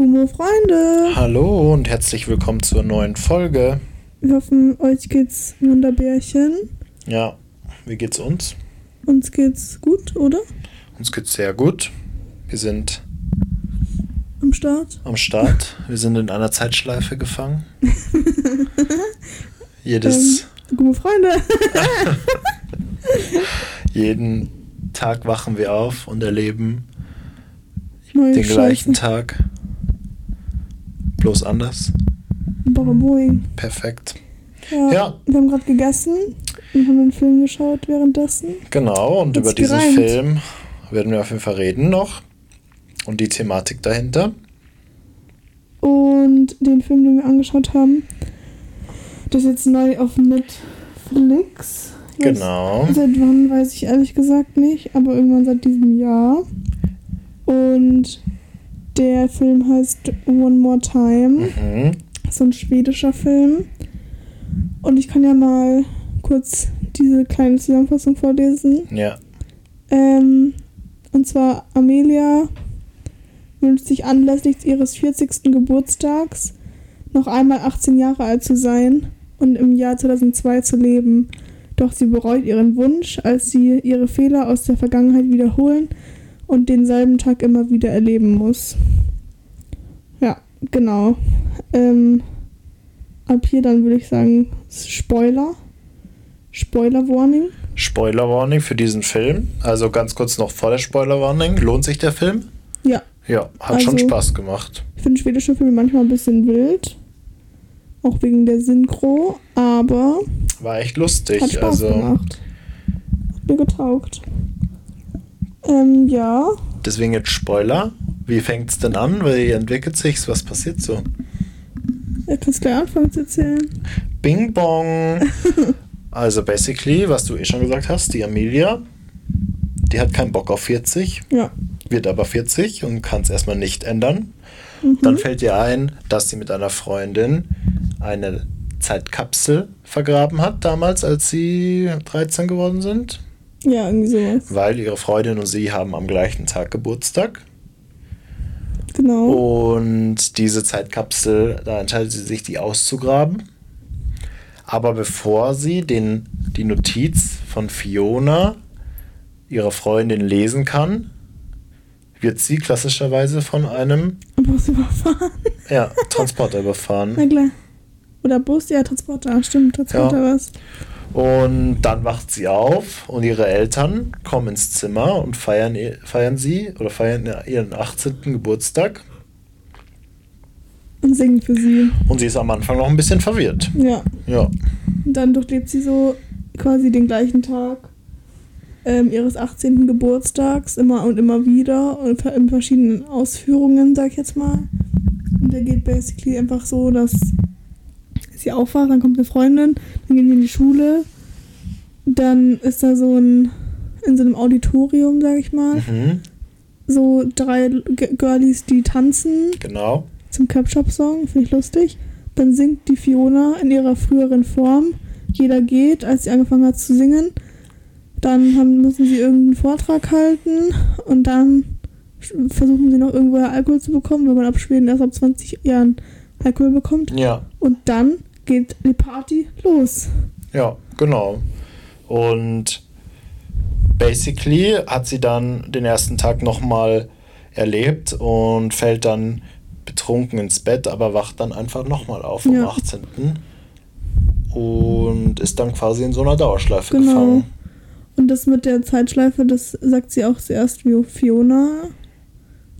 Gummo Freunde. Hallo und herzlich willkommen zur neuen Folge. Wir hoffen, euch geht's Wunderbärchen. Ja, wie geht's uns? Uns geht's gut, oder? Uns geht's sehr gut. Wir sind Am Start. am Start. Wir sind in einer Zeitschleife gefangen. Jedes, Gummo Freunde. jeden Tag wachen wir auf und erleben Neue den gleichen Scheiße. Tag. Bloß anders. Baraboing. Perfekt. Ja. Ja. Wir haben gerade gegessen und haben einen Film geschaut währenddessen. Genau, und Hat's über diesen gereimt. Film werden wir auf jeden Fall reden noch. Und die Thematik dahinter. Und den Film, den wir angeschaut haben, das ist jetzt neu auf Netflix. Weiß- Genau. Seit wann weiß ich ehrlich gesagt nicht, aber irgendwann seit diesem Jahr. Und der Film heißt One More Time. Mhm. So ein schwedischer Film. Und ich kann ja mal kurz diese kleine Zusammenfassung vorlesen. Ja. Ähm, und zwar Amelia wünscht sich anlässlich ihres 40. Geburtstags noch einmal 18 Jahre alt zu sein und im Jahr 2002 zu leben. Doch sie bereut ihren Wunsch, als sie ihre Fehler aus der Vergangenheit wiederholen und denselben Tag immer wieder erleben muss. Ja, genau. Ähm, ab hier dann würde ich sagen Spoiler. Spoiler Warning. Spoiler Warning für diesen Film. Also ganz kurz noch vor der Spoiler Warning. Lohnt sich der Film? Ja, Ja, hat schon Also- Spaß gemacht. Ich finde schwedische Filme manchmal ein bisschen wild. Auch wegen der Synchro, aber War echt lustig. hat Spaß also gemacht. Hat mir getaugt. Ähm, ja. deswegen jetzt Spoiler. Wie fängt's denn an? Wie entwickelt sich's? Was passiert so? Du kannst gleich anfangen zu erzählen. Bing Bong. also basically, was du eh schon gesagt hast, die Amelia, die hat keinen Bock auf 40, Ja. wird aber 40 und kann es erstmal nicht ändern. Mhm. Dann fällt ihr ein, dass sie mit einer Freundin eine Zeitkapsel vergraben hat, damals, als sie 13 geworden sind. Ja, irgendwie sowas. Weil ihre Freundin und sie haben am gleichen Tag Geburtstag. Genau. Und diese Zeitkapsel, da entscheidet sie sich, die auszugraben. Aber bevor sie den, die Notiz von Fiona, ihrer Freundin, lesen kann, wird sie klassischerweise von einem was überfahren. ja, Transporter Na überfahren. klar. Oder Bus, ja, Transporter. Stimmt, Transporter Ja. was. Und dann wacht sie auf und ihre Eltern kommen ins Zimmer und feiern, feiern sie oder feiern ihren 18. Geburtstag. Und singen für sie. Und sie ist am Anfang noch ein bisschen verwirrt. Ja. Ja. Und dann durchlebt sie so quasi den gleichen Tag ähm, ihres 18. Geburtstags immer und immer wieder und in verschiedenen Ausführungen, sag ich jetzt mal. Und der geht basically einfach so, dass sie aufwacht, dann kommt eine Freundin, dann gehen die in die Schule, dann ist da so ein, in so einem Auditorium, sag ich mal, Mhm. so drei G Girlies, die tanzen Genau. zum Capshop-Song, finde ich lustig. Dann singt die Fiona in ihrer früheren Form. Jeder geht, als sie angefangen hat zu singen. Dann haben, müssen sie irgendeinen Vortrag halten und dann versuchen sie noch irgendwoher Alkohol zu bekommen, weil man ab Schweden erst ab 20 Jahren Alkohol bekommt. Ja. Und dann geht die Party los. Ja, genau. Und basically hat sie dann den ersten Tag nochmal erlebt und fällt dann betrunken ins Bett, aber wacht dann einfach nochmal auf am Ja. 18. Und ist dann quasi in so einer Dauerschleife Genau. gefangen. Und das mit der Zeitschleife, das sagt sie auch zuerst wie Fiona,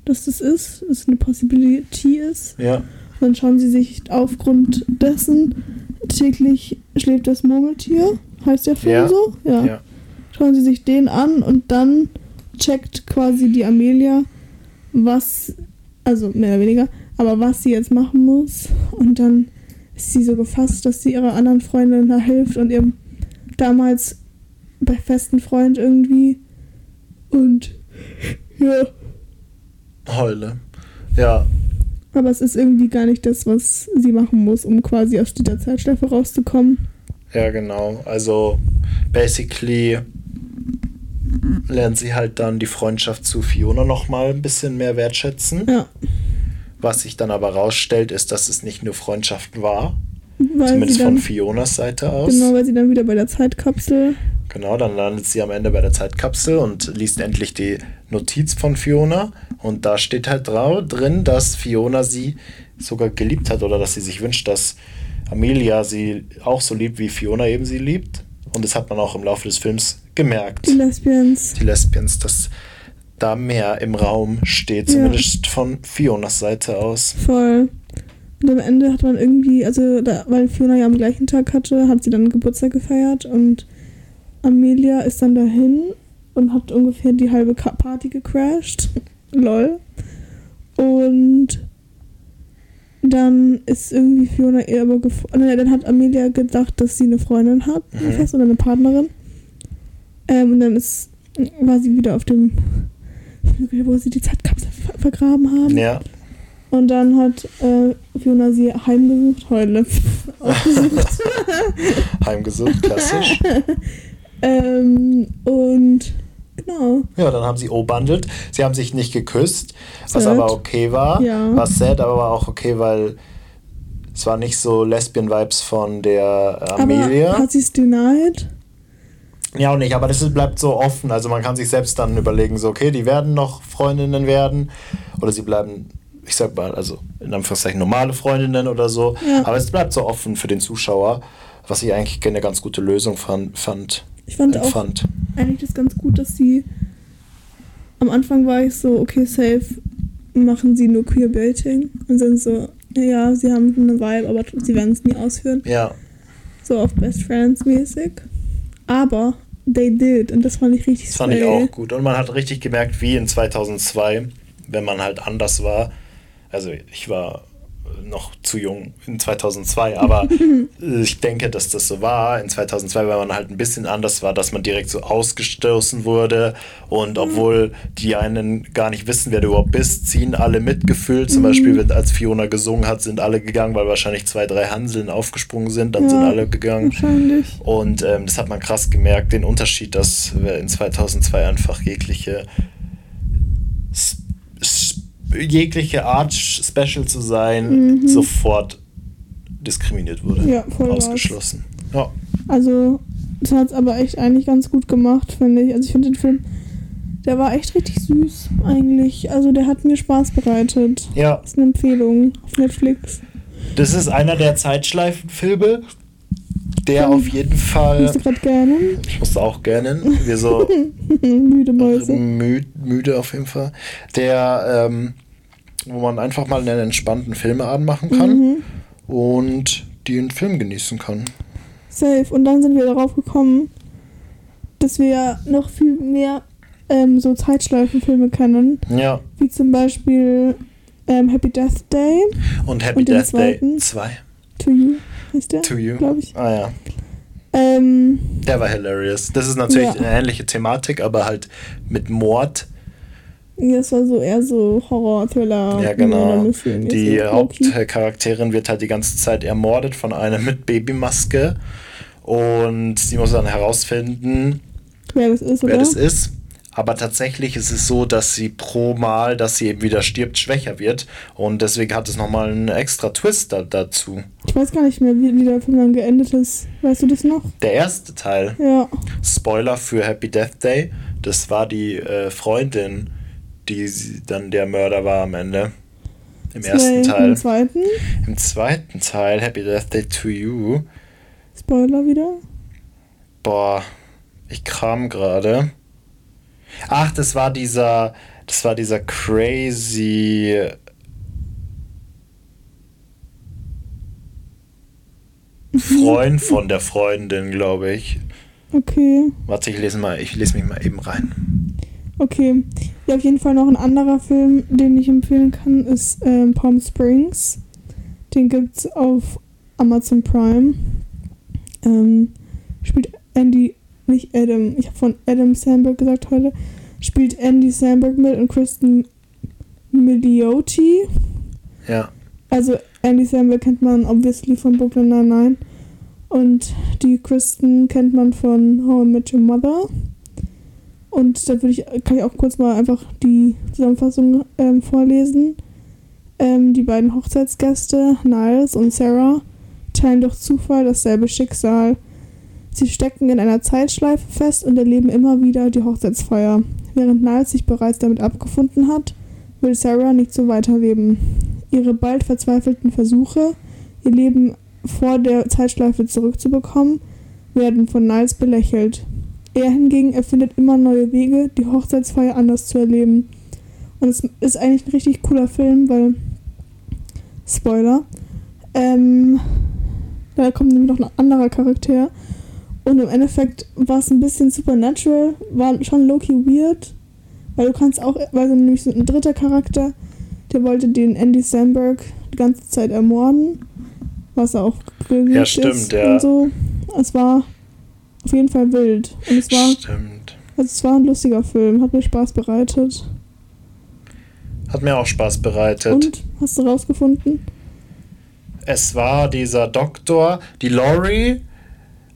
dass das ist, dass es eine Possibility ist. Ja, Dann schauen sie sich aufgrund dessen täglich schläft das Murmeltier, heißt der Film Ja. so? Ja. ja. Schauen sie sich den an und dann checkt quasi die Amelia, was, also mehr oder weniger, aber was sie jetzt machen muss. Und dann ist sie so gefasst, dass sie ihrer anderen Freundin da hilft und ihrem damals bei festen Freund irgendwie. Und ja, Heule. Ja, aber es ist irgendwie gar nicht das, was sie machen muss, um quasi aus dieser Zeitschleife rauszukommen. ja, genau. Also, basically lernt sie halt dann die Freundschaft zu Fiona nochmal ein bisschen mehr wertschätzen. Ja, Was sich dann aber rausstellt, ist, dass es nicht nur Freundschaft war. Weil zumindest dann, von Fionas Seite aus. Genau, weil sie dann wieder bei der Zeitkapsel. Genau, dann landet sie am Ende bei der Zeitkapsel und liest endlich die Notiz von Fiona. Und da steht halt drau drin, dass Fiona sie sogar geliebt hat oder dass sie sich wünscht, dass Amelia sie auch so liebt, wie Fiona eben sie liebt. Und das hat man auch im Laufe des Films gemerkt. Die Lesbians. Die Lesbians, dass da mehr im Raum steht, Ja. zumindest von Fionas Seite aus. Voll. Und am Ende hat man irgendwie, also da, weil Fiona ja am gleichen Tag hatte, hat sie dann Geburtstag gefeiert und Amelia ist dann dahin und hat ungefähr die halbe Party gecrashed. Lol. Und dann ist irgendwie Fiona ihr aber nee, dann hat Amelia gedacht, dass sie eine Freundin hat, Mhm. fest oder eine Partnerin. Ähm, und dann ist war sie wieder auf dem Flügel, wo sie die Zeitkapsel ver vergraben haben. Ja, Und dann hat äh, Fiona sie heimgesucht, heule, aufgesucht. heimgesucht, klassisch. Ähm, und genau, Ja, dann haben sie O-bandelt. Sie haben sich nicht geküsst, was Sad. aber okay war. Ja. Was sad, aber war auch okay, weil es war nicht so Lesbian-Vibes von der Amelia. aber hat sie es denied? Ja, und nicht, aber das bleibt so offen. Also man kann sich selbst dann überlegen, so, okay, die werden noch Freundinnen werden. Oder sie bleiben, ich sag mal, also in Anführungszeichen normale Freundinnen oder so. Ja. Aber es bleibt so offen für den Zuschauer, was ich eigentlich eine ganz gute Lösung fand. fand Ich fand auch empfand. eigentlich das ganz gut, dass sie am Anfang war ich so, okay, safe, machen sie nur Queerbaiting und sind so, ja, sie haben eine Vibe, aber sie werden es nie ausführen. Ja, So auf Best Friends mäßig. Aber they did und das fand ich richtig das fand ich auch gut. Und man hat richtig gemerkt, wie in 2002, wenn man halt anders war. Also ich war noch zu jung in 2002, aber ich denke, dass das so war. In 2002, weil man halt ein bisschen anders war, dass man direkt so ausgestoßen wurde und obwohl die einen gar nicht wissen, wer du überhaupt bist, ziehen alle mitgefühlt. Zum Beispiel, wenn, als Fiona gesungen hat, sind alle gegangen, weil wahrscheinlich zwei, drei Hanseln aufgesprungen sind, dann Ja. sind alle gegangen. Und ähm, das hat man krass gemerkt, den Unterschied, dass wir in 2002 einfach jegliche s- s- jegliche Art Special zu sein Mhm. sofort diskriminiert wurde. Ja, voll. Ausgeschlossen. Ja. Also, das hat es aber echt eigentlich ganz gut gemacht, finde ich. Also, ich finde den Film, der war echt richtig süß, eigentlich. Also, der hat mir Spaß bereitet. ja, ist eine Empfehlung auf Netflix. das ist einer der Zeitschleifenfilme, der Mhm. auf jeden Fall. Musst du gerade gerne? Ich musste auch gerne. Wir so Müde Mäuse. mü müde auf jeden Fall. Der, ähm, wo man einfach mal einen entspannten Filmeabend machen kann. Mhm. und den Film genießen kann. Safe. Und dann sind wir darauf gekommen, dass wir noch viel mehr ähm, so Zeitschleifenfilme kennen. Ja, Wie zum Beispiel ähm, Happy Death Day und Happy Und Death Day zweiten? 2. to You heißt der, To You. glaube ich. Ah ja, Ähm, der war hilarious. Das ist natürlich Ja. eine ähnliche Thematik, aber halt mit Mord. das war so eher so Horror-Thriller. Ja, genau. Die. Hauptcharakterin wird halt die ganze Zeit ermordet von einem mit Babymaske. Und sie muss dann herausfinden, Wer das ist, wer das ist. Aber tatsächlich ist es so, dass sie pro Mal, dass sie eben wieder stirbt, schwächer wird. Und deswegen hat es nochmal einen extra Twist da, dazu. Ich weiß gar nicht mehr, wie, wie der Film dann geendet ist. Weißt du das noch? Der erste Teil, Ja. Spoiler für Happy Death Day, das war die äh, Freundin, die dann der Mörder war am Ende. Im ersten Slay. Teil. Im zweiten. Im zweiten Teil, Happy Death Day to You. Spoiler wieder. Boah, ich kram gerade. Ach, das war dieser, das war dieser crazy. Freund von der Freundin, glaube ich. Okay. Warte, ich lese mal, ich lese mich mal eben rein. Okay. Ja, auf jeden Fall noch ein anderer Film, den ich empfehlen kann, ist ähm, Palm Springs. Den gibt's auf Amazon Prime. Ähm, spielt Andy, nicht Adam, ich habe von Adam Sandberg gesagt heute, spielt Andy Sandberg mit und Kristen Milioti. Ja. Also Andy Samberg kennt man obviously von Brooklyn Nine-Nine. Und die Kristen kennt man von How I Met Your Mother. Und da würde ich, kann ich auch kurz mal einfach die Zusammenfassung ähm, vorlesen. Ähm, die beiden Hochzeitsgäste, Niles und Sarah, teilen durch Zufall dasselbe Schicksal. Sie stecken in einer Zeitschleife fest und erleben immer wieder die Hochzeitsfeier. Während Niles sich bereits damit abgefunden hat, will Sarah nicht so weiterleben. Ihre bald verzweifelten Versuche, ihr Leben vor der Zeitschleife zurückzubekommen, werden von Niles belächelt. Er hingegen erfindet immer neue Wege, die Hochzeitsfeier anders zu erleben. Und es ist eigentlich ein richtig cooler Film, weil. Spoiler. Ähm, da kommt nämlich noch ein anderer Charakter. Und im Endeffekt war es ein bisschen supernatural, war schon low-key weird. Weil du kannst auch, weil so nämlich so ein dritter Charakter, der wollte den Andy Samberg die ganze Zeit ermorden. Was er auch ja, stimmt, ist ja. und so. Es war auf jeden Fall wild. Und es war, stimmt. Also es war ein lustiger Film, hat mir Spaß bereitet. Hat mir auch Spaß bereitet. Und? Hast du rausgefunden? Es war dieser Doktor, die Laurie,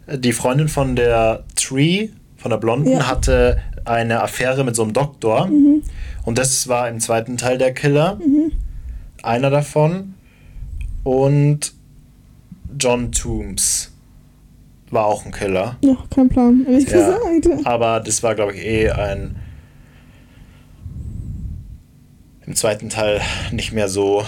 die Freundin von der Tree, von der Blonden, ja. hatte eine Affäre mit so einem Doktor. Mhm. Und das war im zweiten Teil der Killer. Mhm. Einer davon. Und John Toombs war auch ein Killer. Ja, kein Plan, ehrlich ja, gesagt. Aber das war, glaube ich, eh ein im zweiten Teil nicht mehr so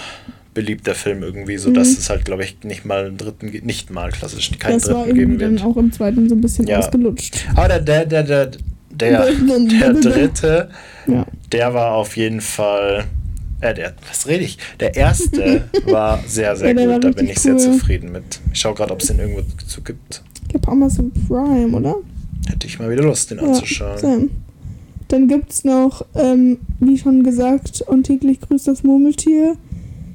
beliebter Film irgendwie, so dass mhm. es halt, glaube ich, nicht mal einen dritten, nicht mal klassisch, keinen das dritten war geben wird. dann auch im zweiten so ein bisschen ja. ausgelutscht. Aber der, der, der, der, der, der dritte, ja. der war auf jeden Fall, äh, der, was rede ich? Der erste war sehr, sehr ja, gut, da bin ich cool. sehr zufrieden mit. Ich schaue gerade, ob es den irgendwo zu gibt. Ich glaube Amazon Prime, oder? Hätte ich mal wieder Lust, den anzuschauen. Same. Dann gibt es noch, ähm, wie schon gesagt, und täglich grüßt das Murmeltier.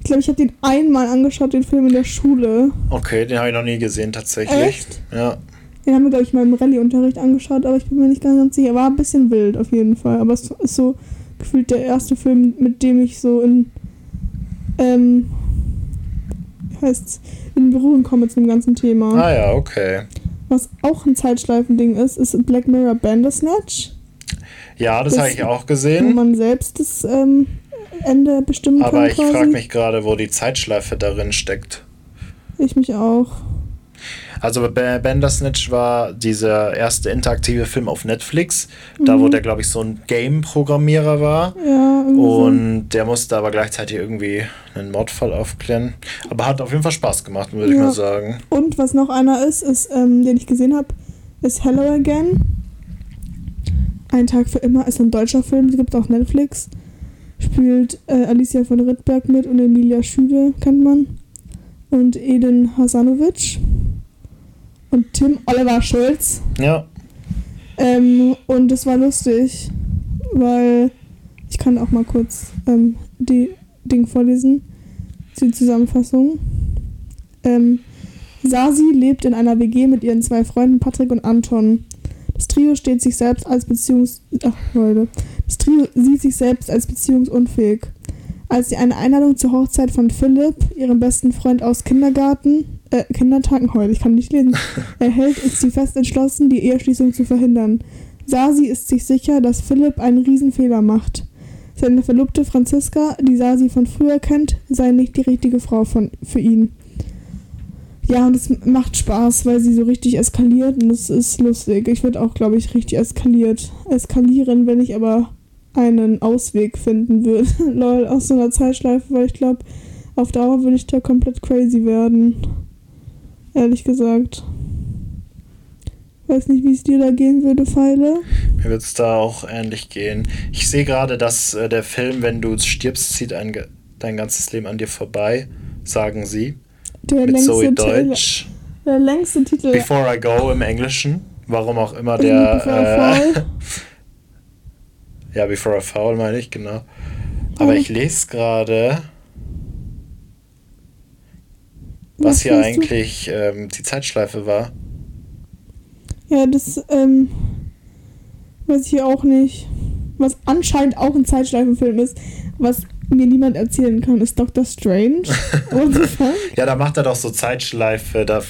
Ich glaube, ich habe den einmal angeschaut, den Film in der Schule. Okay, den habe ich noch nie gesehen, tatsächlich. Echt? Ja. Den haben wir, glaube ich, mal im Rallye-Unterricht angeschaut, aber ich bin mir nicht ganz, ganz sicher. War ein bisschen wild auf jeden Fall. Aber es ist so gefühlt der erste Film, mit dem ich so in. Ähm, wie heißt's? In Berührung komme zu dem ganzen Thema. Ah ja, okay. Was auch ein Zeitschleifending ist, ist Black Mirror Bandersnatch. Ja, das, das habe ich auch gesehen. Wo man selbst das ähm, Ende bestimmen Aber kann. Aber ich frage mich gerade, wo die Zeitschleife darin steckt. Ich mich auch. Also Bandersnatch war dieser erste interaktive Film auf Netflix, mhm. da wo der, glaube ich, so ein Game-Programmierer war. Ja, und der musste aber gleichzeitig irgendwie einen Mordfall aufklären. Aber hat auf jeden Fall Spaß gemacht, würde ja. ich mal sagen. Und was noch einer ist, ist, ähm, den ich gesehen habe, ist Hello Again. Ein Tag für immer ist ein deutscher Film, gibt auch Netflix. Spielt äh, Alicia von Rittberg mit und Emilia Schüde, kennt man. Und Eden Hasanovic und Tim Oliver Schulz. Ja. Ähm, und es war lustig, weil ich kann auch mal kurz ähm, die Ding vorlesen, die Zusammenfassung. Ähm, Sasi lebt in einer WG mit ihren zwei Freunden Patrick und Anton. Das Trio steht sich selbst als Beziehungs... Ach, Leute. Das Trio sieht sich selbst als beziehungsunfähig. Als sie eine Einladung zur Hochzeit von Philipp, ihrem besten Freund aus Kindergarten, äh, Kindertagen heute, ich kann nicht lesen, erhält, ist sie fest entschlossen, die Eheschließung zu verhindern. Sasi ist sich sicher, dass Philipp einen Riesenfehler macht. Seine Verlobte Franziska, die Sasi von früher kennt, sei nicht die richtige Frau von, für ihn. Ja, und es macht Spaß, weil sie so richtig eskaliert und es ist lustig. Ich würde auch, glaube ich, richtig eskaliert eskalieren, wenn ich aber einen Ausweg finden würde. Lol, aus so einer Zeitschleife, weil ich glaube, auf Dauer würde ich da komplett crazy werden. Ehrlich gesagt. Weiß nicht, wie es dir da gehen würde, Pfeile. Mir wird es da auch ähnlich gehen. Ich sehe gerade, dass äh, der Film, wenn du stirbst, zieht ein, dein ganzes Leben an dir vorbei, sagen sie. Der mit Zoe Deutsch. Der längste Titel. Before I Go im Englischen. Warum auch immer der. Äh, ja, Before I Fall meine ich, genau. Aber ich lese gerade was, was hier eigentlich ähm, die Zeitschleife war. Ja, das ähm, weiß ich hier auch nicht. Was anscheinend auch ein Zeitschleifenfilm ist, was mir niemand erzählen kann, ist Doctor Strange. ja, da macht er doch so Zeitschleife da,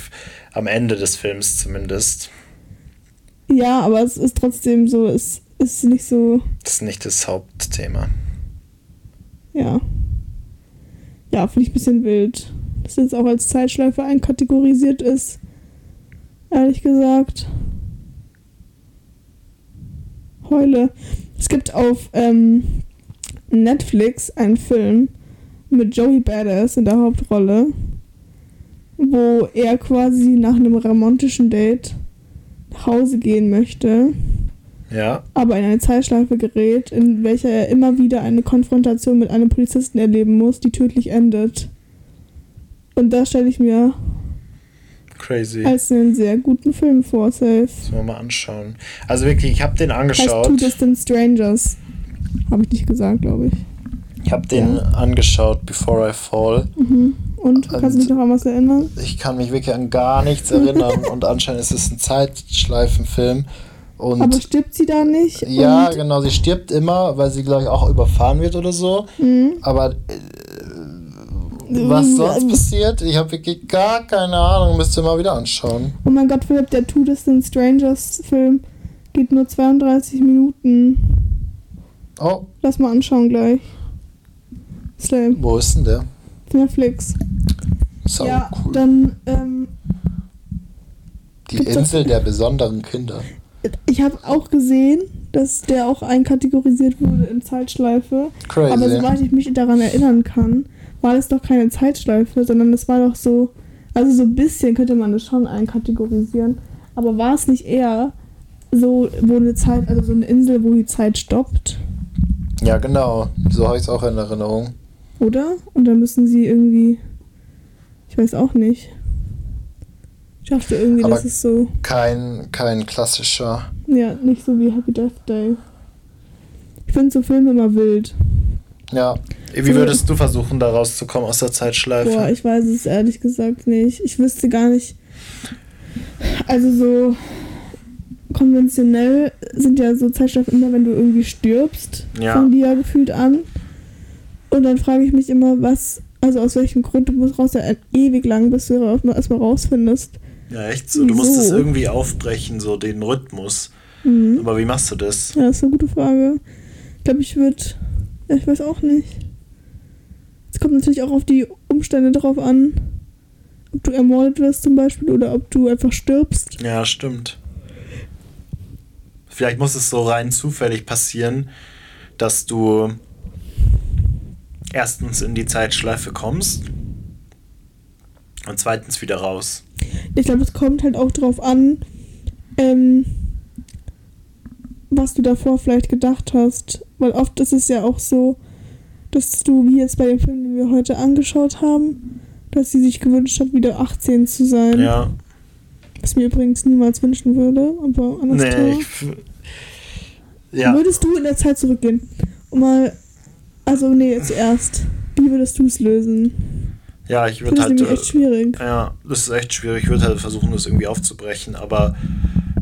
am Ende des Films zumindest. Ja, aber es ist trotzdem so, es ist nicht so. Das ist nicht das Hauptthema. Ja. ja, finde ich ein bisschen wild. Dass jetzt auch als Zeitschleife einkategorisiert ist. Ehrlich gesagt. Heule. Es gibt auf ähm, Netflix einen Film mit Joey Badass in der Hauptrolle, wo er quasi nach einem romantischen Date nach Hause gehen möchte, Ja. aber in eine Zeitschleife gerät, in welcher er immer wieder eine Konfrontation mit einem Polizisten erleben muss, die tödlich endet. Und das stelle ich mir Crazy. als einen sehr guten Film vor, safe. Müssen wir mal anschauen. Also wirklich, ich habe den Heißt Two angeschaut. Distant Strangers. Habe ich nicht gesagt, glaube ich. Ich habe den Ja. angeschaut, Before I Fall. Mhm. Und kannst du dich noch an was erinnern? Ich kann mich wirklich an gar nichts erinnern und anscheinend ist es ein Zeitschleifenfilm. Und Aber stirbt sie da nicht? ja, genau, sie stirbt immer, weil sie, glaube ich, auch überfahren wird oder so. Mhm. Aber äh, was sonst passiert, ich habe wirklich gar keine Ahnung, müsst ihr mal wieder anschauen. Oh mein Gott, Philipp, der Two Distant Strangers Film geht nur 32 Minuten. Oh, Lass mal anschauen gleich. Slay. wo ist denn der? Netflix. So ja, cool. dann, ähm, Die Insel der besonderen Kinder. ich habe auch gesehen, dass der auch einkategorisiert wurde in Zeitschleife. Crazy. Aber soweit ich mich daran erinnern kann, war das doch keine Zeitschleife, sondern das war doch so, also so ein bisschen könnte man das schon einkategorisieren. Aber war es nicht eher so, wo eine Zeit, also so eine Insel, wo die Zeit stoppt, ja, genau. So habe ich es auch in Erinnerung. oder? Und dann müssen sie irgendwie, ich weiß auch nicht. Ich dachte irgendwie, Aber- das ist so, Kein, kein klassischer. ja, nicht so wie Happy Death Day. Ich finde so Filme immer wild. Ja. Wie würdest du versuchen, da rauszukommen aus der Zeitschleife? Boah, ich weiß es ehrlich gesagt nicht. Ich wüsste gar nicht. Also so konventionell sind ja so Zeitschleifen immer, wenn du irgendwie stirbst, Ja. fangen die ja gefühlt an. Und dann frage ich mich immer, was, also aus welchem Grund du musst raus, ja ewig lang, bis du erstmal rausfindest. Ja, echt so. Du musst es irgendwie aufbrechen, so den Rhythmus. Mhm. Aber wie machst du das? Ja, das ist eine gute Frage. Ich glaube, ich würde, ja, ich weiß auch nicht. Es kommt natürlich auch auf die Umstände drauf an, ob du ermordet wirst zum Beispiel oder ob du einfach stirbst. Ja, stimmt. Vielleicht muss es so rein zufällig passieren, dass du erstens in die Zeitschleife kommst und zweitens wieder raus. Ich glaube, es kommt halt auch drauf an, ähm, was du davor vielleicht gedacht hast. Weil oft ist es ja auch so, dass du, wie jetzt bei dem Film, den wir heute angeschaut haben, dass sie sich gewünscht hat, wieder 18 zu sein. Ja. Was mir übrigens niemals wünschen würde, aber anders Nee, ich. Ja. Würdest du in der Zeit zurückgehen? Und mal, also nee, zuerst. Wie würdest du es lösen? Ja, ich würde finde das halt. nämlich echt schwierig. äh, Ja, das ist echt schwierig. Ich würde halt versuchen, das irgendwie aufzubrechen. Aber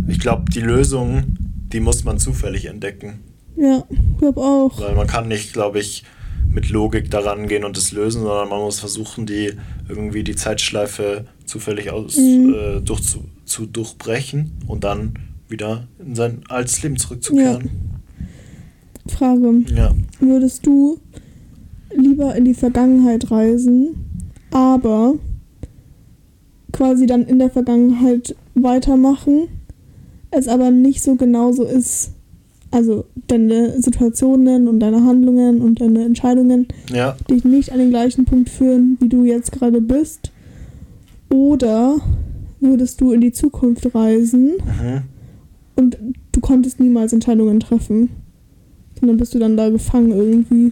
ich glaube, die Lösung, die muss man zufällig entdecken. Ja, ich glaube auch. Weil man kann nicht, glaube ich, mit Logik daran gehen und es lösen, sondern man muss versuchen, die irgendwie die Zeitschleife zufällig aus, Mhm. äh, durch, zu, zu durchbrechen und dann wieder in sein altes Leben zurückzukehren. Frage. Ja. Würdest du lieber in die Vergangenheit reisen, aber quasi dann in der Vergangenheit weitermachen, es aber nicht so genauso ist, also deine Situationen und deine Handlungen und deine Entscheidungen Ja. dich nicht an den gleichen Punkt führen, wie du jetzt gerade bist? Oder würdest du in die Zukunft reisen Mhm. Und du konntest niemals Entscheidungen treffen? Sondern bist du dann da gefangen irgendwie?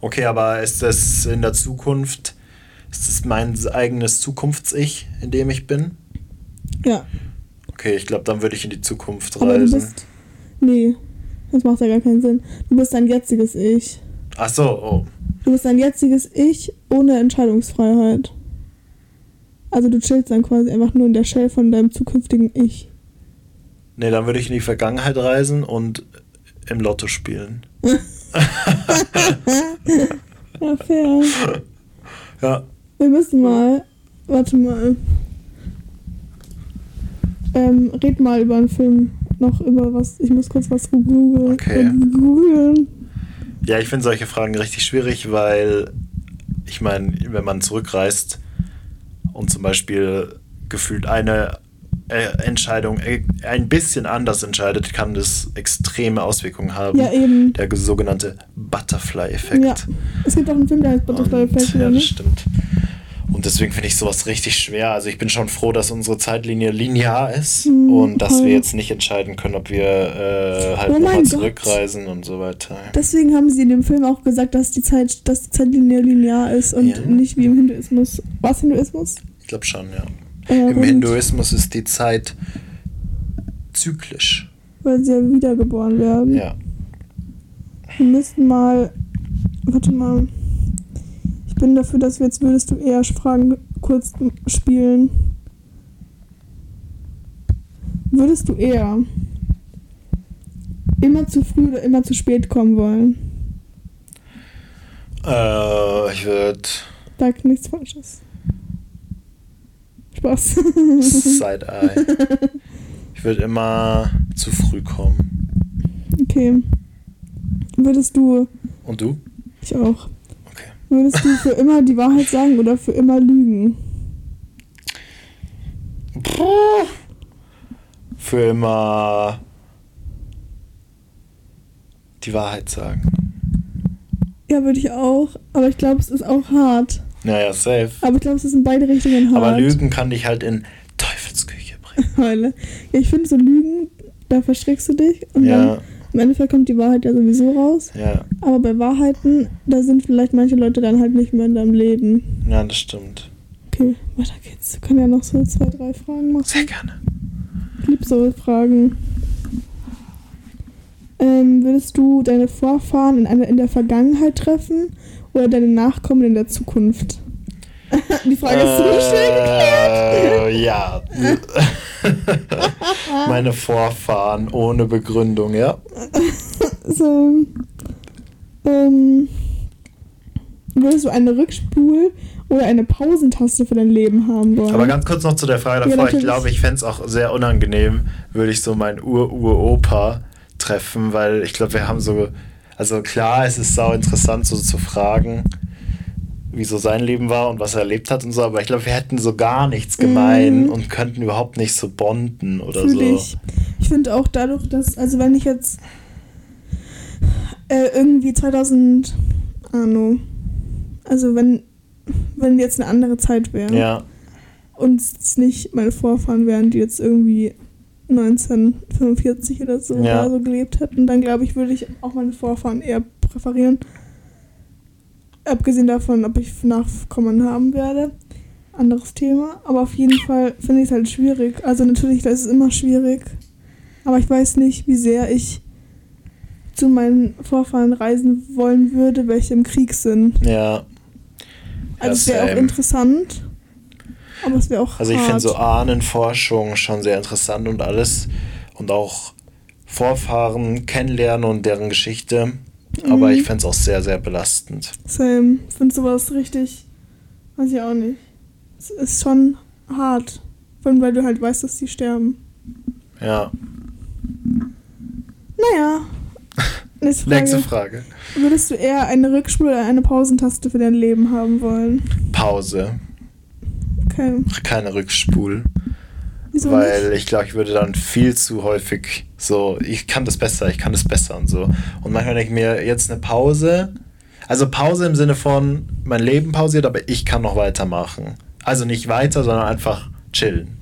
Okay, aber ist das in der Zukunft, ist das mein eigenes Zukunfts-Ich, in dem ich bin? Ja, Okay, ich glaube, dann würde ich in die Zukunft aber du reisen. bist. Nee, das macht ja gar keinen Sinn. Du bist dein jetziges Ich. Ach so, oh. Du bist dein jetziges Ich ohne Entscheidungsfreiheit. Also du chillst dann quasi einfach nur in der Shell von deinem zukünftigen Ich. Nee, dann würde ich in die Vergangenheit reisen und im Lotto spielen. Ja, fair. Ja. Wir müssen mal. Warte mal. Ähm, red mal über einen Film. Noch über was. Ich muss kurz was googeln. Okay. Googeln. Ja, ich finde solche Fragen richtig schwierig, weil ich meine, wenn man zurückreist und zum Beispiel gefühlt eine äh, Entscheidung äh, ein bisschen anders entscheidet, kann das extreme Auswirkungen haben. Ja, eben. Der sogenannte Butterfly-Effekt. Ja. Es gibt auch einen Film, der heißt Butterfly-Effekt, ja, das stimmt. Und deswegen finde ich sowas richtig schwer. Also ich bin schon froh, dass unsere Zeitlinie linear ist Hm, und dass voll. wir jetzt nicht entscheiden können, ob wir äh, halt Oh nochmal zurückreisen und so weiter. Deswegen haben sie in dem Film auch gesagt, dass die Zeit, dass die Zeitlinie linear ist und Ja. nicht wie im Hinduismus. Was Hinduismus? Ich glaube schon, ja. Äh, Im und- Hinduismus ist die Zeit zyklisch. Weil sie ja wiedergeboren werden. Ja. Wir müssten mal. Warte mal. Ich bin dafür, dass wir jetzt würdest du eher Fragen kurz spielen. Würdest du eher immer zu früh oder immer zu spät kommen wollen? Äh, ich würde Sag nichts Falsches. Spaß. Side-Eye. Ich würde immer zu früh kommen. okay. Würdest du. Und du? Ich auch. Okay. Würdest du für immer die Wahrheit sagen oder für immer lügen? Puh. Für immer die Wahrheit sagen. Ja, würde ich auch. Aber ich glaube, es ist auch hart. Naja, safe. Aber ich glaube, es ist in beide Richtungen hart. Aber Lügen kann dich halt in Teufelsküche bringen. Ich finde so Lügen, da verschreckst du dich und Ja, dann im Endeffekt kommt die Wahrheit ja sowieso raus. ja, Aber bei Wahrheiten, da sind vielleicht manche Leute dann halt nicht mehr in deinem Leben. ja, das stimmt. Okay, weiter geht's. Wir können ja noch so zwei, drei Fragen machen. Sehr gerne. Ich liebe so Fragen. Ähm, würdest du deine Vorfahren in, einer, in der Vergangenheit treffen oder deine Nachkommen in der Zukunft? die Frage ist so schnell geklärt. Äh, ja. Meine Vorfahren ohne Begründung, ja. So, ähm, würdest du eine Rückspul- oder eine Pausentaste für dein Leben haben wollen? Aber ganz kurz noch zu der Frage Ja, davor. ich natürlich. glaube, ich fände es auch sehr unangenehm, würde ich so meinen Ur-Ur-Opa treffen, weil ich glaube, wir haben so. Also klar, es ist sau interessant, so zu fragen, wie so sein Leben war und was er erlebt hat und so, aber ich glaube, wir hätten so gar nichts gemein Mhm. und könnten überhaupt nicht so bonden oder Fühl so. ich. Ich finde auch dadurch, dass, also wenn ich jetzt äh, irgendwie 2000, Ahnung, also wenn, wenn jetzt eine andere Zeit wäre Ja, und es nicht meine Vorfahren wären, die jetzt irgendwie 1945 oder so Ja. da so gelebt hätten, dann glaube ich, würde ich auch meine Vorfahren eher präferieren. Abgesehen davon, ob ich Nachkommen haben werde. Anderes Thema. Aber auf jeden Fall finde ich es halt schwierig. Also natürlich, das ist immer schwierig. Aber ich weiß nicht, wie sehr ich zu meinen Vorfahren reisen wollen würde, welche im Krieg sind. ja. Also es wäre auch interessant. Aber es wäre auch Also ich finde so Ahnenforschung schon sehr interessant und alles. Und auch Vorfahren kennenlernen und deren Geschichte. Aber Mhm. ich fände es auch sehr, sehr belastend. Same. Ich finde sowas richtig. Weiß ich auch nicht. Es ist schon hart. Vor allem, weil du halt weißt, dass die sterben. Ja. Naja. Nächste Frage. Nächste Frage. Würdest du eher eine Rückspul- oder eine Pausentaste für dein Leben haben wollen? Pause. Okay. Keine Rückspul. Wieso weil nicht? ich glaube, ich würde dann viel zu häufig so, ich kann das besser, ich kann das besser und so. Und manchmal denke ich mir, jetzt eine Pause. Also Pause im Sinne von, mein Leben pausiert, aber ich kann noch weitermachen. Also nicht weiter, sondern einfach chillen.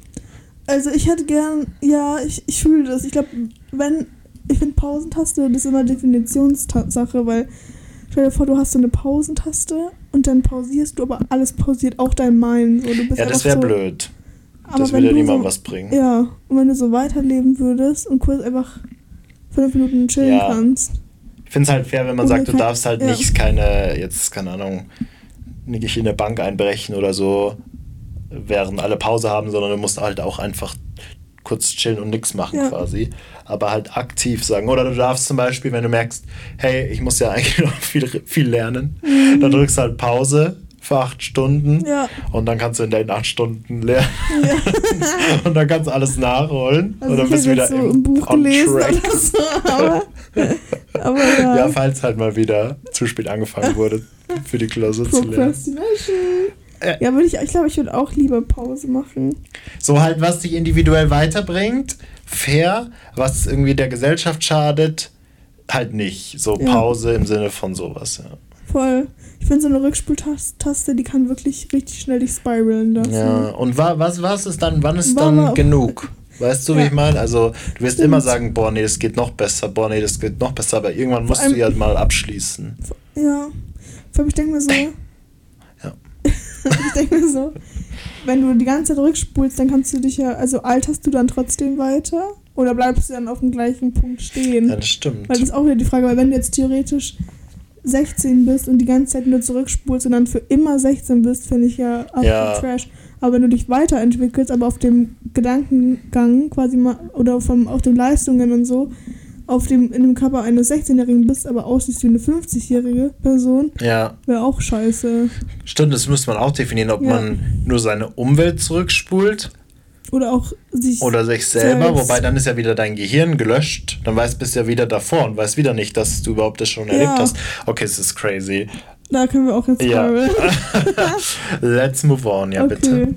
Also ich hätte gern, ja, ich, ich fühle das. Ich glaube, wenn, ich finde Pausentaste, das ist immer Definitionssache, weil stell dir vor, du hast so eine Pausentaste und dann pausierst du, aber alles pausiert, auch dein Mind. So, du bist Ja, das wäre so, blöd. Aber Das wenn würde ja niemandem so, was bringen. Ja, und wenn du so weiterleben würdest und kurz einfach fünf Minuten chillen Ja. kannst. Ich finde es halt fair, wenn man Oder sagt, du darfst halt ja. nicht keine, jetzt, keine Ahnung, nicht in eine Bank einbrechen oder so, während alle Pause haben, sondern du musst halt auch einfach kurz chillen und nichts machen Ja. quasi. Aber halt aktiv sagen. Oder du darfst zum Beispiel, wenn du merkst, hey, ich muss ja eigentlich noch viel, viel lernen, dann drückst du halt Pause für acht Stunden Mhm. Ja. und dann kannst du in den acht Stunden lernen ja. und dann kannst du alles nachholen Also und dann bist du wieder so im, Buch gelesen track. oder so, aber, aber ja. Ja, falls halt mal wieder zu spät angefangen wurde. für die Klausur zu lernen. Äh. Ja, würde ich, ich glaube, ich würde auch lieber Pause machen. So halt, was dich individuell weiterbringt, fair, was irgendwie der Gesellschaft schadet, halt nicht. So Ja. Pause im Sinne von sowas, ja. Voll. Ich finde so eine Rückspultaste, die kann wirklich richtig schnell dich spiralen lassen. Ja, und wa was, was ist dann, wann ist War dann genug? Weißt du, wie Ja. ich meine? Also, du wirst Stimmt. immer sagen, boah, nee, das geht noch besser, boah, nee, das geht noch besser, aber irgendwann musst du ja mal abschließen. Ja. Vor allem, ich denke mir so. Ich denke mir so, wenn du die ganze Zeit rückspulst, dann kannst du dich ja, also alterst du dann trotzdem weiter? Oder bleibst du dann auf dem gleichen Punkt stehen? Ja, das stimmt. Weil das ist auch wieder die Frage, weil wenn du jetzt theoretisch 16 bist und die ganze Zeit nur zurückspulst und dann für immer 16 bist, finde ich ja absolut Ja. trash. Aber wenn du dich weiterentwickelst, aber auf dem Gedankengang quasi mal, oder vom, auf den Leistungen und so, auf dem, in dem Körper eines 16-Jährigen bist, aber aussiehst wie eine 50-jährige Person, Ja, wäre auch scheiße. stimmt, das müsste man auch definieren, ob Ja. man nur seine Umwelt zurückspult Oder auch sich. oder sich selber, Selbst. wobei dann ist ja wieder dein Gehirn gelöscht, dann weißt bist du ja wieder davor und weißt wieder nicht, dass du überhaupt das schon Ja. erlebt hast. Okay, es ist crazy. Da können wir auch jetzt Ja. Let's move on, ja okay. bitte.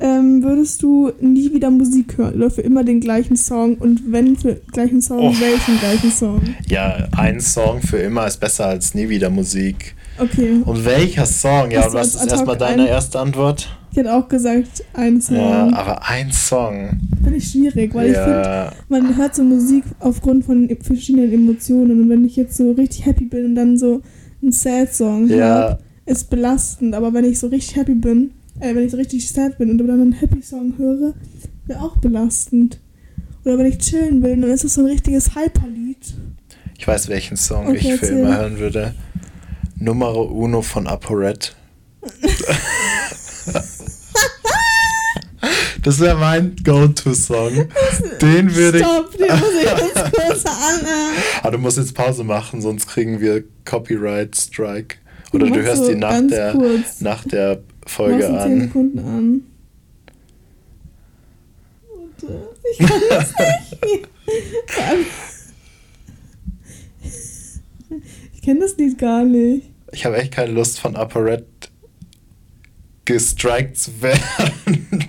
Ähm, würdest du nie wieder Musik hören oder für immer den gleichen Song und wenn für gleichen Song, Oh. welchen gleichen Song? Ja, ein Song für immer ist besser als nie wieder Musik. Okay. Und welcher Song? Ja, Hast und was ist erstmal deine ein- erste Antwort? Ich hätte auch gesagt, ein Song. Ja, aber ein Song. Finde ich schwierig, weil ich finde, ja, man hört so Musik aufgrund von e- verschiedenen Emotionen und wenn ich jetzt so richtig happy bin und dann so einen Sad-Song ja, höre, ist belastend, aber wenn ich so richtig happy bin, äh, wenn ich so richtig sad bin und dann einen Happy-Song höre, wäre auch belastend. Oder wenn ich chillen will, dann ist es so ein richtiges Hyperlied. ich weiß, welchen Song Okay, ich für erzähl. immer hören würde. Numero Uno von ApoRed. Das wäre mein Go-To-Song. Den würde ich. Stopp, den muss ich jetzt kurz anhören. Ah, du musst jetzt Pause machen, sonst kriegen wir Copyright Strike. Oder du hörst so die nach der, kurz. nach der Folge in 10 an. Sekunden an. Warte, Ich kann das nicht. Vor allem- Ich kenne das Lied gar nicht. Ich habe echt keine Lust von ApoRed gestrikt zu werden.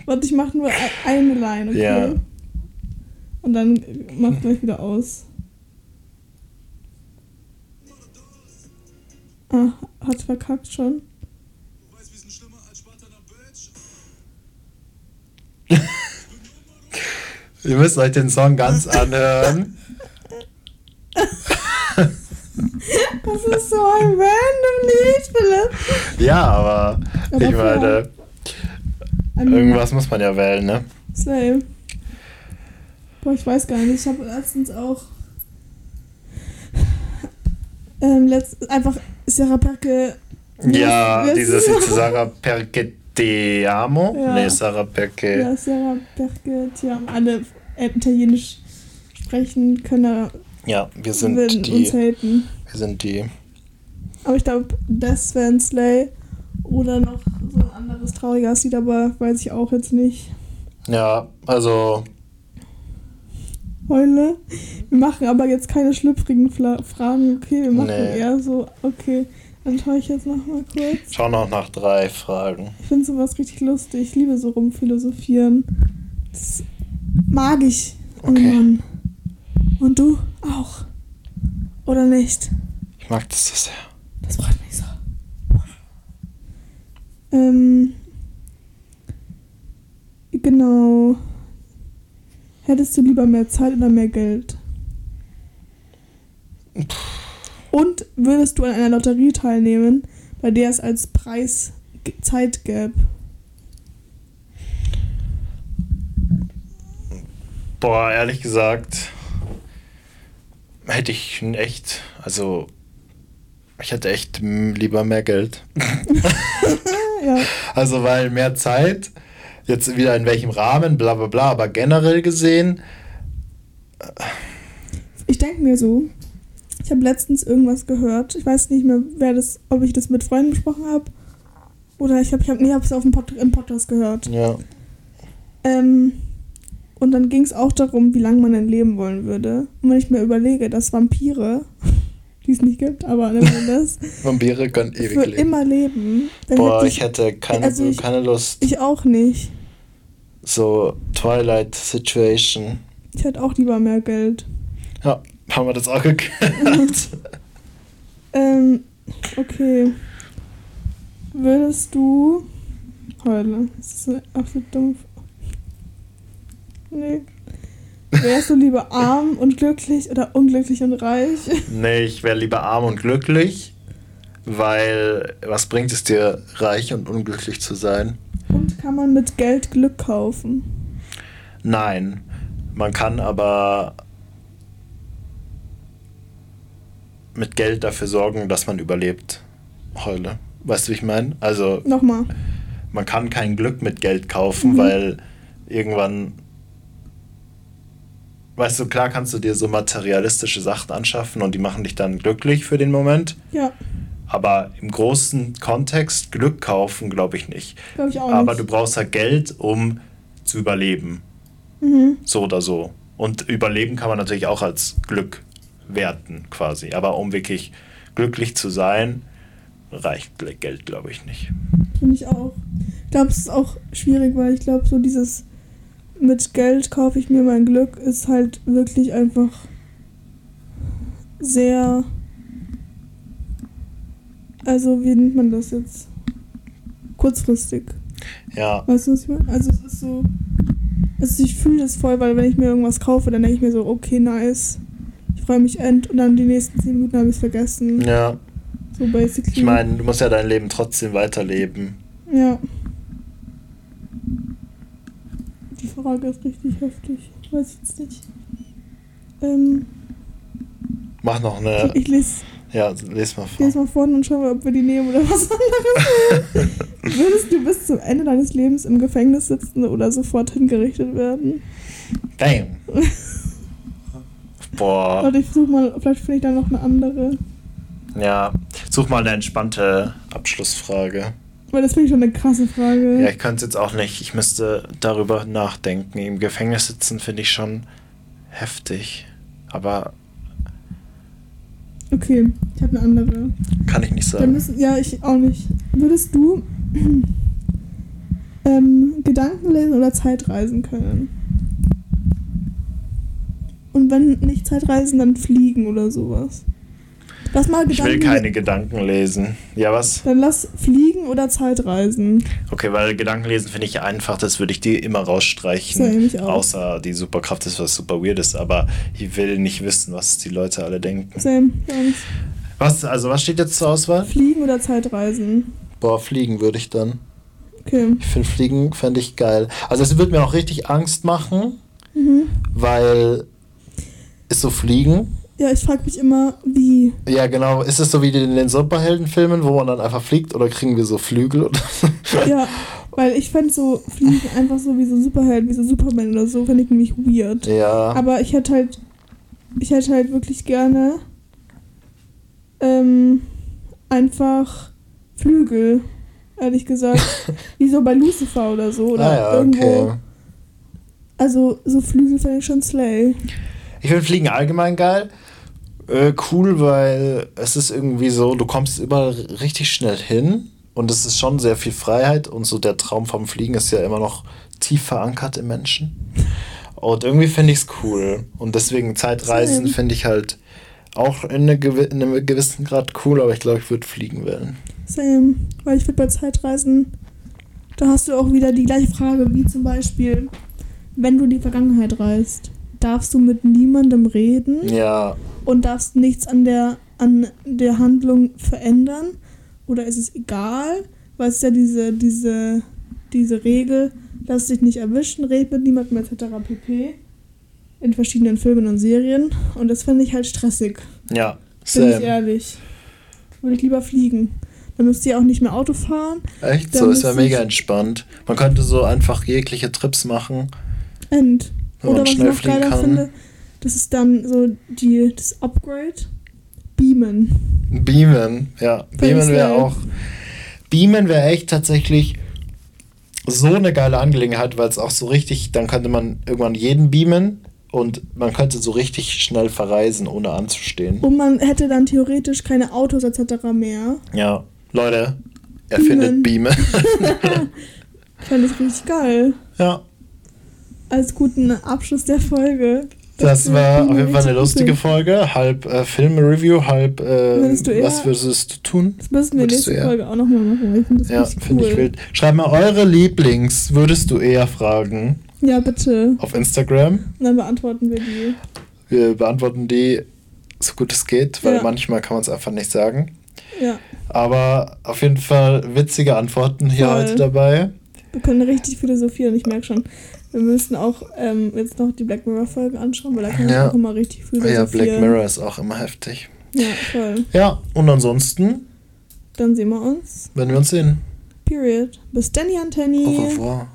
Warte, ich mache nur e- eine Line, okay? Ja. Und dann mach gleich wieder aus. Ah, hat verkackt schon. Ihr müsst euch den Song ganz anhören. Das ist so ein random Lied, Philipp. Ja, aber Aber ich meine, Ein irgendwas muss man ja wählen, ne? Slay. Boah, ich weiß gar nicht. Ich habe letztens auch ähm, letzt, einfach Sarah Perke. Ja, dieses Sarah Perché Te Amo. Ja. Nee, Sarah Perché. Ja, Sarah Perke, die haben alle Italienisch sprechen können, Ja, wir sind würden uns die. haten. Wir sind die. Aber ich glaube, das wäre ein Slay. Oder noch so ein anderes trauriges Lied, aber weiß ich auch jetzt nicht. Ja, also. Heule. Wir machen aber jetzt keine schlüpfrigen Fragen, okay? Wir machen Nee. eher so, okay. Dann schaue ich jetzt nochmal kurz. Schau noch nach drei Fragen. Ich finde sowas richtig lustig. Ich liebe so rumphilosophieren. Das mag ich Okay. irgendwann. Und du auch. Oder nicht? Ich mag das so sehr. Das freut mich so. Ähm. Genau. Hättest du lieber mehr Zeit oder mehr Geld? Und würdest du an einer Lotterie teilnehmen, bei der es als Preis Zeit gäbe? Boah, ehrlich gesagt, hätte ich echt, also ich hätte echt lieber mehr Geld. Ja. Also weil mehr Zeit, jetzt wieder in welchem Rahmen, bla bla bla, aber generell gesehen, Ich denke mir so, ich habe letztens irgendwas gehört. Ich weiß nicht mehr, wer das, ob ich das mit Freunden besprochen habe. Oder ich habe ich hab, nee, es auf dem Pod, im Podcast gehört. ja, Ähm, und dann ging es auch darum, wie lange man denn leben wollen würde. Und wenn ich mir überlege, dass Vampire die es nicht gibt, aber nennen wir das. Vampire können ewig Für leben. immer leben. Boah, hätte ich hätte keine, also ich- keine Lust. Ich auch nicht. So Twilight Situation. Ich hätte auch lieber mehr Geld. Ja, haben wir das auch geklärt. Ähm, okay. Würdest du. Heule. Das ist eine absolut dumm. Nee. Wärst du lieber arm und glücklich oder unglücklich und reich? nee, ich wäre lieber arm und glücklich, weil was bringt es dir, reich und unglücklich zu sein? Und kann man mit Geld Glück kaufen? Nein, man kann aber mit Geld dafür sorgen, dass man überlebt. Heule. Weißt du, wie ich meine? Also, Nochmal. man kann kein Glück mit Geld kaufen, Mhm. weil irgendwann. Weißt du, klar kannst du dir so materialistische Sachen anschaffen und die machen dich dann glücklich für den Moment. Ja, Aber im großen Kontext Glück kaufen, glaube ich nicht. glaube ich auch Aber nicht. du brauchst halt Geld, um zu überleben. Mhm. So oder so. Und überleben kann man natürlich auch als Glück werten, quasi. Aber um wirklich glücklich zu sein, reicht Geld, glaube ich, nicht. Finde ich auch. Ich glaube, es ist auch schwierig, weil ich glaube, so dieses mit Geld kaufe ich mir mein Glück ist halt wirklich einfach sehr. Also, wie nennt man das jetzt? Kurzfristig. Ja, Weißt du, was ich meine? Also, es ist so. Also, ich fühle das voll, weil wenn ich mir irgendwas kaufe, dann denke ich mir so, okay, nice. Ich freue mich end und dann die nächsten 10 Minuten habe ich es vergessen. ja. So basically. Ich meine, du musst ja dein Leben trotzdem weiterleben. Ja. Die Frage ist richtig heftig. Weiß ich jetzt nicht. Ähm, Mach noch eine. ich lese Ja, les mal ich vor. lese mal vorne und schaue, ob wir die nehmen oder was anderes. Würdest du bis zum Ende deines Lebens im Gefängnis sitzen oder sofort hingerichtet werden? Damn. Boah. Warte, ich versuche mal, vielleicht finde ich da noch eine andere. Ja. Such mal eine entspannte Abschlussfrage. Weil das finde ich schon eine krasse Frage. Ja, ich könnte es jetzt auch nicht. Ich müsste darüber nachdenken. Im Gefängnis sitzen finde ich schon heftig. Aber Okay, ich habe eine andere. kann ich nicht sagen. müssen, ja, ich auch nicht. Würdest du ähm, Gedanken lesen oder Zeitreisen können? Wenn nicht Zeitreisen, dann fliegen oder sowas. Lass mal Ich will Gedanken. keine Gedanken lesen. Ja, was? Dann lass fliegen oder Zeitreisen. Okay, weil Gedanken lesen finde ich einfach, das würde ich dir immer rausstreichen. Same, ich auch. Außer die Superkraft ist was super weirdes, aber ich will nicht wissen, was die Leute alle denken. Sam, gar nicht. Was, also was steht jetzt zur Auswahl? Fliegen oder Zeitreisen? Boah, fliegen würde ich dann. Okay. Ich finde Fliegen fände ich geil. Also es würde mir auch richtig Angst machen, Mhm. weil ist so Fliegen. Ja, ich frage mich immer, wie. Ja, genau. Ist es so wie in den Superheldenfilmen, wo man dann einfach fliegt oder kriegen wir so Flügel? Ja, weil ich fände so Fliegen einfach so wie so Superhelden, wie so Superman oder so, fände ich nämlich weird. Ja. Aber ich hätte halt, ich hätte halt wirklich gerne ähm, einfach Flügel, ehrlich gesagt. wie so bei Lucifer oder so. Oder ah ja, irgendwo. okay. Also so Flügel fände ich schon slay. Ich finde Fliegen allgemein geil. Äh, cool, weil es ist irgendwie so, du kommst überall richtig schnell hin und es ist schon sehr viel Freiheit und so der Traum vom Fliegen ist ja immer noch tief verankert im Menschen. Und irgendwie finde ich es cool. Und deswegen Zeitreisen finde ich halt auch in, eine gewi in einem gewissen Grad cool, aber ich glaube, ich würde fliegen wählen. Same. Weil ich finde bei Zeitreisen, da hast du auch wieder die gleiche Frage, wie zum Beispiel, wenn du in die Vergangenheit reist, darfst du mit niemandem reden? Ja, und darfst nichts an der, an der Handlung verändern? Oder ist es egal? Weil es ist ja diese, diese, diese Regel, lass dich nicht erwischen, red mit niemandem etc. pp. In verschiedenen Filmen und Serien. Und das fände ich halt stressig. ja, Bin ich same. ehrlich. Würde ich lieber fliegen. Dann müsst ihr auch nicht mehr Auto fahren. Echt? Dann So ist ja mega entspannt. Man könnte so einfach jegliche Trips machen, End. Wenn Oder was ich noch geiler kann. finde, das ist dann so die, das Upgrade. Beamen. Beamen, ja. Beamen wäre auch. Beamen wäre echt tatsächlich so eine geile Angelegenheit, weil es auch so richtig, dann könnte man irgendwann jeden beamen Und man könnte so richtig schnell verreisen, ohne anzustehen. Und man hätte dann theoretisch keine Autos etc. mehr. Ja, Leute, erfindet Beamen. Ich fand das richtig geil. ja, Als guten Abschluss der Folge. das wir war auf jeden Fall eine lustige Folge. Halb äh, Film-Review, halb äh, eher- was würdest du tun? Das müssen wir Würdest nächste Folge auch nochmal machen, ich finde das Ja, finde cool. ich wild. Schreibt mal eure Lieblings, würdest du eher fragen, Ja, bitte. auf Instagram. Und dann beantworten wir die. Wir beantworten die so gut es geht, weil Ja. manchmal kann man es einfach nicht sagen. Ja, Aber auf jeden Fall witzige Antworten hier Voll. heute dabei. wir können richtig philosophieren. Ich merke schon, wir müssen auch ähm, jetzt noch die Black Mirror-Folgen anschauen, weil da kann Ja. man auch immer richtig philosophieren. Ja, Black Mirror ist auch immer heftig. Ja, voll. Ja, und ansonsten, Dann sehen wir uns. wenn wir uns sehen. Period. Bis dann, Anthony. Au revoir.